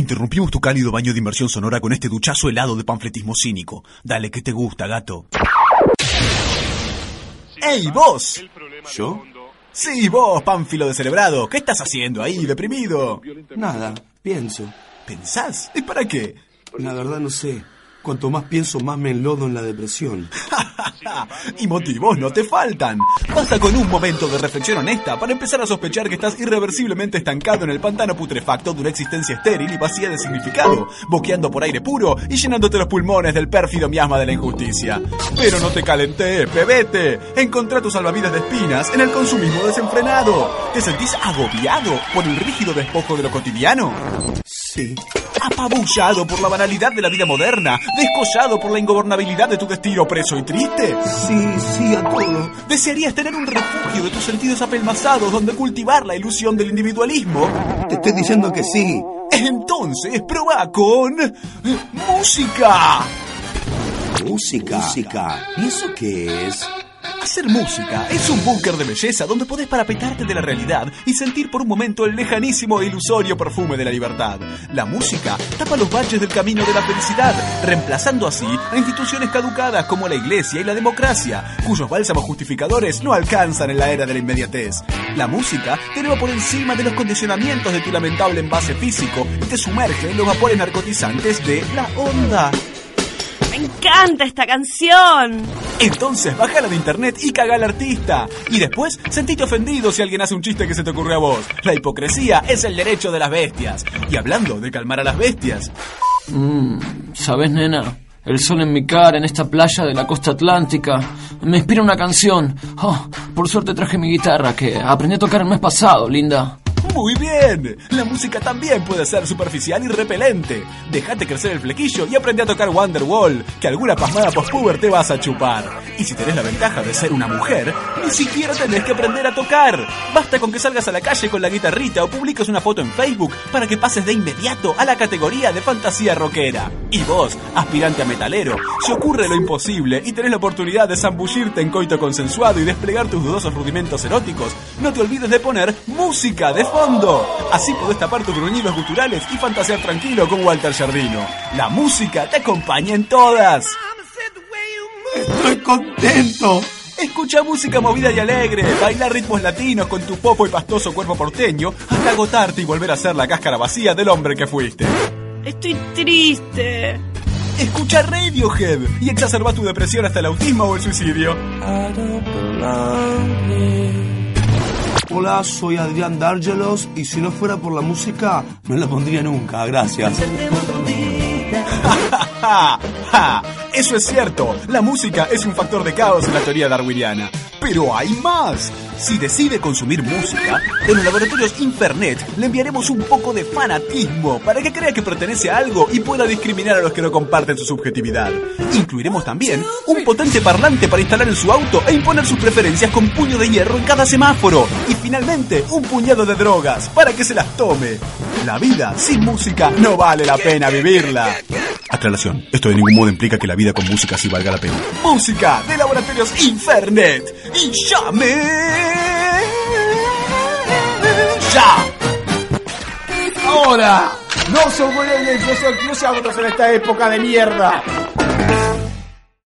Interrumpimos tu cálido baño de inmersión sonora con este duchazo helado de panfletismo cínico. Dale, que te gusta, gato? ¡Ey, vos! ¿Yo? Sí, vos, pánfilo de celebrado. ¿Qué estás haciendo ahí, deprimido? Nada, pienso. ¿Pensás? ¿Y para qué? La verdad no sé. Cuanto más pienso, más me enlodo en la depresión. y motivos no te faltan. Basta con un momento de reflexión honesta para empezar a sospechar que estás irreversiblemente estancado en el pantano putrefacto de una existencia estéril y vacía de significado, boqueando por aire puro y llenándote los pulmones del pérfido miasma de la injusticia. Pero no te calenté, pebete. Encontrá tus salvavidas de espinas en el consumismo desenfrenado. ¿Te sentís agobiado por el rígido despojo de lo cotidiano? Sí. ¿Apabullado por la banalidad de la vida moderna? ¿Descollado por la ingobernabilidad de tu destino preso y triste? Sí, sí a todo. ¿Desearías tener un refugio de tus sentidos apelmazados donde cultivar la ilusión del individualismo? Te estoy diciendo que sí. Entonces, prueba con... ¡Música! Música. Música. ¿Y eso qué es? Hacer música es un búnker de belleza donde podés parapetarte de la realidad y sentir por un momento el lejanísimo e ilusorio perfume de la libertad. La música tapa los baches del camino de la felicidad, reemplazando así a instituciones caducadas como la iglesia y la democracia, cuyos bálsamos justificadores no alcanzan en la era de la inmediatez. La música te eleva por encima de los condicionamientos de tu lamentable envase físico y te sumerge en los vapores narcotizantes de la onda. Me encanta esta canción. Entonces bájala de internet y caga al artista. Y después sentite ofendido si alguien hace un chiste que se te ocurrió a vos. La hipocresía es el derecho de las bestias. Y hablando de calmar a las bestias. Mmm, ¿sabes, nena? El sol en mi cara, en esta playa de la costa atlántica. Me inspira una canción. Oh, por suerte traje mi guitarra que aprendí a tocar el mes pasado, linda. Muy bien, la música también puede ser superficial y repelente. Déjate crecer el flequillo y aprende a tocar Wonderwall, que alguna pasmada postpuber te vas a chupar. Y si tenés la ventaja de ser una mujer, ni siquiera tenés que aprender a tocar. Basta con que salgas a la calle con la guitarrita o publiques una foto en Facebook para que pases de inmediato a la categoría de fantasía rockera. Y vos, aspirante a metalero, si ocurre lo imposible y tenés la oportunidad de zambullirte en coito consensuado y desplegar tus dudosos rudimentos eróticos, no te olvides de poner música de fondo. Así podés tapar tus gruñidos guturales y fantasear tranquilo con Walter Jardino. La música te acompaña en todas. Estoy contento. Escucha música movida y alegre, bailar ritmos latinos con tu popo y pastoso cuerpo porteño, hasta agotarte y volver a ser la cáscara vacía del hombre que fuiste. Estoy triste. Escucha Radiohead y exacerba tu depresión hasta el autismo o el suicidio. Hola, soy Adrián Dárgelos y si no fuera por la música, no la pondría nunca. Gracias. Eso es cierto, la música es un factor de caos en la teoría darwiniana. Pero hay más. Si decide consumir música, en los laboratorios Infernet le enviaremos un poco de fanatismo para que crea que pertenece a algo y pueda discriminar a los que no comparten su subjetividad. Incluiremos también un potente parlante para instalar en su auto e imponer sus preferencias con puño de hierro en cada semáforo. Y finalmente, un puñado de drogas para que se las tome. La vida sin música no vale la pena vivirla. Esto de ningún modo implica que la vida con música sí valga la pena. Música de Laboratorios Infernet. Y llame. ¡Ya! ¡Ahora! ¡No se vuelven! ¡No se, no se en esta época de mierda!